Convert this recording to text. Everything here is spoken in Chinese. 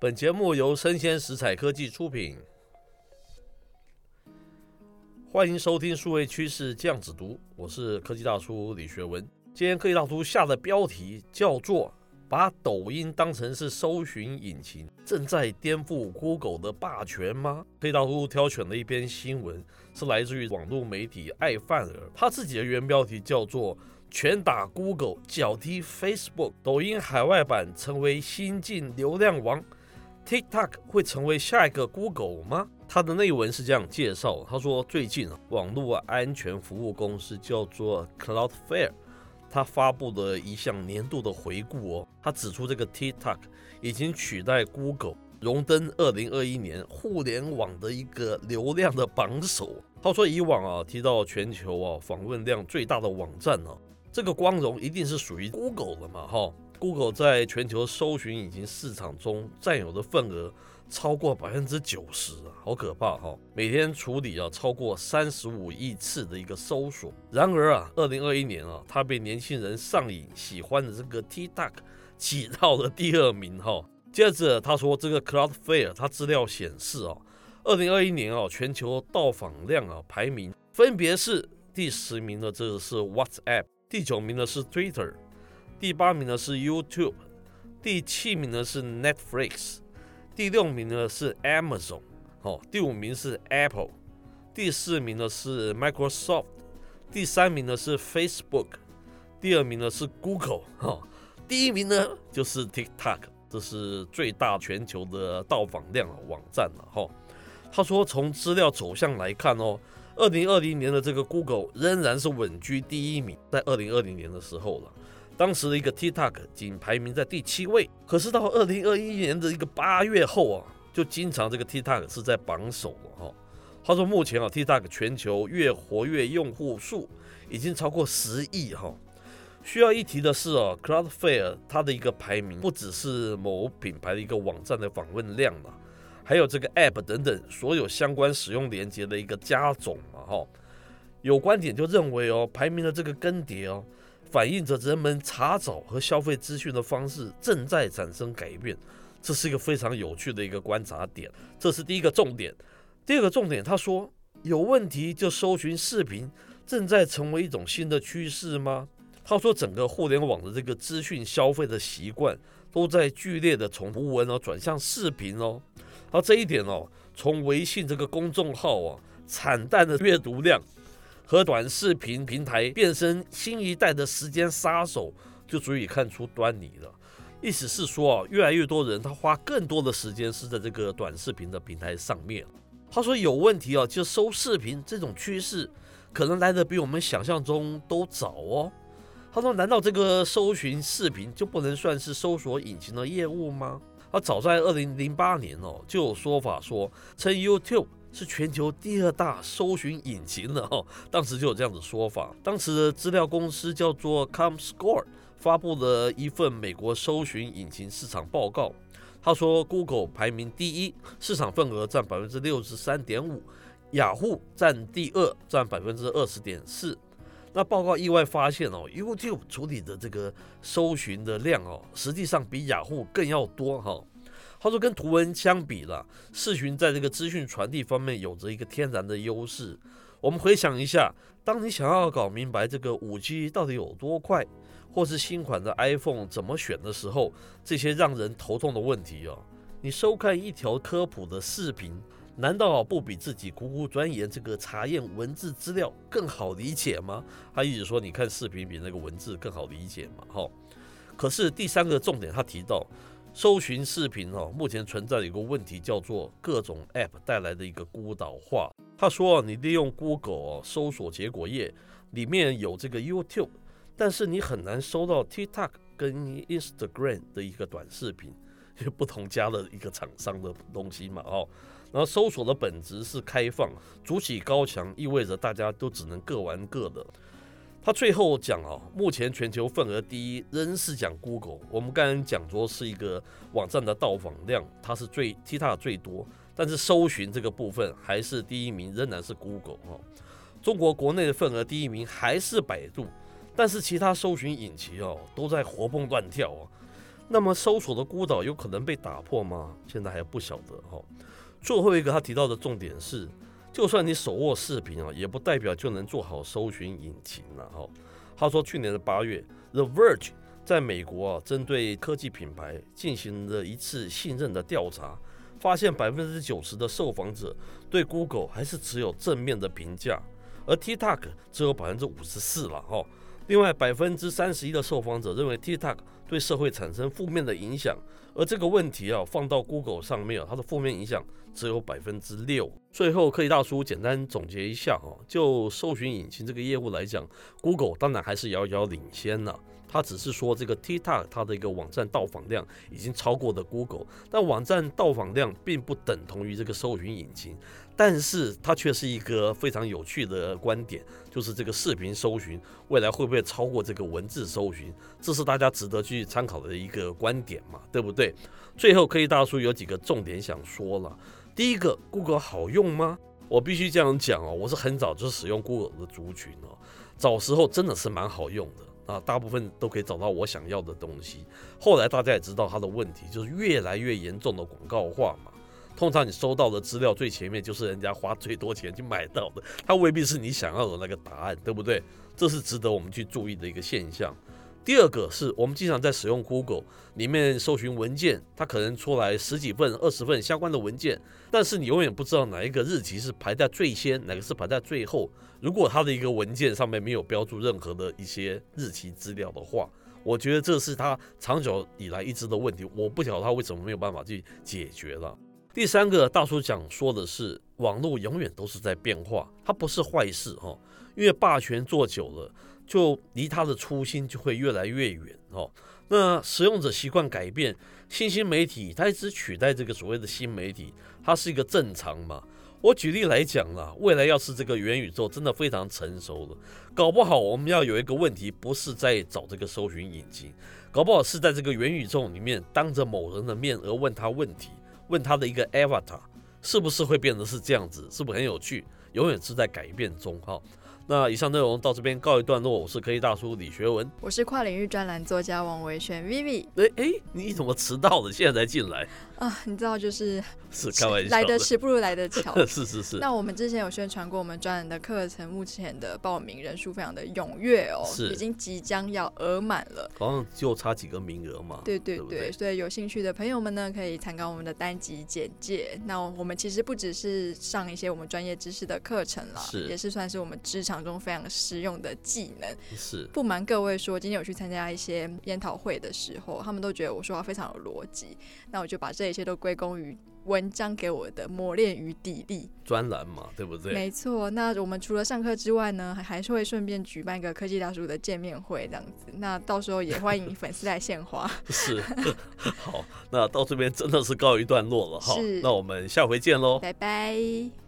本节目由生鲜食材科技出品，欢迎收听数位趋势酱子读，我是科技大叔李学文。今天科技大叔下的标题叫做“把抖音当成是搜寻引擎，正在颠覆 Google 的霸权吗？”科技大叔挑选了一篇新闻，是来自于网络媒体爱范儿，他自己的原标题叫做。拳打 Google，脚踢 Facebook，抖音海外版成为新晋流量王，TikTok 会成为下一个 Google 吗？他的内文是这样介绍：他说，最近啊，网络安全服务公司叫做 Cloudflare，他发布了一项年度的回顾哦。他指出，这个 TikTok 已经取代 Google，荣登二零二一年互联网的一个流量的榜首。他说，以往啊，提到全球啊访问量最大的网站呢、啊。这个光荣一定是属于 Google 的嘛？哈，Google 在全球搜寻引擎市场中占有的份额超过百分之九十啊，好可怕哈！每天处理啊超过三十五亿次的一个搜索。然而啊，二零二一年啊，它被年轻人上瘾喜欢的这个 TikTok 挤到了第二名哈。接着他说，这个 Cloudflare 它资料显示啊，二零二一年啊全球到访量啊排名分别是第十名的这个是 WhatsApp。第九名的是 Twitter，第八名的是 YouTube，第七名的是 Netflix，第六名的是 Amazon，哦，第五名是 Apple，第四名的是 Microsoft，第三名的是 Facebook，第二名的是 Google，哈，第一名呢就是 TikTok，这是最大全球的到访量网站了，哈。他说从资料走向来看哦。二零二零年的这个 Google 仍然是稳居第一名，在二零二零年的时候了，当时的一个 TikTok 仅排名在第七位。可是到二零二一年的一个八月后啊，就经常这个 TikTok 是在榜首了哈。他说目前啊，TikTok 全球月活跃用户数已经超过十亿哈。需要一提的是啊，Cloudflare 它的一个排名不只是某品牌的一个网站的访问量了。还有这个 App 等等，所有相关使用连接的一个加总嘛，哈，有观点就认为哦，排名的这个更迭哦，反映着人们查找和消费资讯的方式正在产生改变，这是一个非常有趣的一个观察点。这是第一个重点。第二个重点，他说有问题就搜寻视频，正在成为一种新的趋势吗？他说整个互联网的这个资讯消费的习惯都在剧烈的从图文哦转向视频哦。而这一点哦，从微信这个公众号啊惨淡的阅读量和短视频平台变身新一代的时间杀手，就足以看出端倪了。意思是说啊，越来越多人他花更多的时间是在这个短视频的平台上面。他说有问题啊，就搜视频这种趋势可能来得比我们想象中都早哦。他说，难道这个搜寻视频就不能算是搜索引擎的业务吗？他早在二零零八年哦，就有说法说称 YouTube 是全球第二大搜寻引擎的哈，当时就有这样的说法。当时的资料公司叫做 Comscore，发布了一份美国搜寻引擎市场报告。他说，Google 排名第一，市场份额占百分之六十三点五，雅虎占第二，占百分之二十点四。那报告意外发现哦，YouTube 处理的这个搜寻的量哦，实际上比雅虎更要多哈。他说跟图文相比了，视频在这个资讯传递方面有着一个天然的优势。我们回想一下，当你想要搞明白这个五 G 到底有多快，或是新款的 iPhone 怎么选的时候，这些让人头痛的问题哦，你收看一条科普的视频。难道不比自己苦苦钻研这个查验文字资料更好理解吗？他一直说，你看视频比那个文字更好理解嘛。哈，可是第三个重点，他提到搜寻视频哦，目前存在的一个问题叫做各种 App 带来的一个孤岛化。他说，你利用 Google 搜索结果页里面有这个 YouTube，但是你很难搜到 TikTok 跟 Instagram 的一个短视频，因为不同家的一个厂商的东西嘛。哦。然后搜索的本质是开放，筑起高墙意味着大家都只能各玩各的。他最后讲啊，目前全球份额第一仍是讲 Google。我们刚刚讲说是一个网站的到访量，它是最 t i t 最多，但是搜寻这个部分还是第一名，仍然是 Google 哈。中国国内的份额第一名还是百度，但是其他搜寻引擎哦都在活蹦乱跳啊。那么搜索的孤岛有可能被打破吗？现在还不晓得哈。最后一个他提到的重点是，就算你手握视频啊，也不代表就能做好搜寻引擎了哈。他说，去年的八月，The Verge 在美国啊，针对科技品牌进行了一次信任的调查，发现百分之九十的受访者对 Google 还是持有正面的评价，而 TikTok 只有百分之五十四了哈。另外，百分之三十一的受访者认为 TikTok 对社会产生负面的影响，而这个问题啊，放到 Google 上面啊，它的负面影响只有百分之六。最后，科技大叔简单总结一下哈，就搜寻引擎这个业务来讲，Google 当然还是遥遥领先了。他只是说这个 TikTok 它的一个网站到访量已经超过了 Google，但网站到访量并不等同于这个搜寻引擎。但是它却是一个非常有趣的观点，就是这个视频搜寻未来会不会超过这个文字搜寻？这是大家值得去参考的一个观点嘛，对不对？最后，科技大叔有几个重点想说了。第一个，Google 好用吗？我必须这样讲哦，我是很早就使用 Google 的族群哦，早时候真的是蛮好用的啊，大部分都可以找到我想要的东西。后来大家也知道它的问题，就是越来越严重的广告化嘛。通常你收到的资料最前面就是人家花最多钱去买到的，它未必是你想要的那个答案，对不对？这是值得我们去注意的一个现象。第二个是我们经常在使用 Google 里面搜寻文件，它可能出来十几份、二十份相关的文件，但是你永远不知道哪一个日期是排在最先，哪个是排在最后。如果它的一个文件上面没有标注任何的一些日期资料的话，我觉得这是它长久以来一直的问题。我不晓得它为什么没有办法去解决了。第三个大叔讲说的是，网络永远都是在变化，它不是坏事哈，因为霸权做久了，就离它的初心就会越来越远哦。那使用者习惯改变，新兴媒体它一直取代这个所谓的新媒体，它是一个正常嘛。我举例来讲啦，未来要是这个元宇宙真的非常成熟了，搞不好我们要有一个问题，不是在找这个搜寻引擎，搞不好是在这个元宇宙里面当着某人的面而问他问题。问他的一个 avatar 是不是会变得是这样子？是不是很有趣？永远是在改变中哈。那以上内容到这边告一段落，我是科技大叔李学文，我是跨领域专栏作家王维轩 Vivi。哎哎，你怎么迟到了？现在才进来？啊，你知道就是是开玩笑，来得迟不如来得巧。是是是。那我们之前有宣传过我们专栏的课程，目前的报名人数非常的踊跃哦，是已经即将要额满了，好像就差几个名额嘛。对对对，对对，所以有兴趣的朋友们呢，可以参考我们的单集简介。那我们其实不只是上一些我们专业知识的课程了，是也是算是我们职场中非常实用的技能。是不瞒各位说，今天有去参加一些研讨会的时候，他们都觉得我说话非常有逻辑。那我就把这。一切都归功于文章给我的磨练与砥砺。专栏嘛，对不对？没错。那我们除了上课之外呢，还还是会顺便举办一个科技大叔的见面会，这样子。那到时候也欢迎粉丝来献花。是。好，那到这边真的是告一段落了哈。是。那我们下回见喽。拜拜。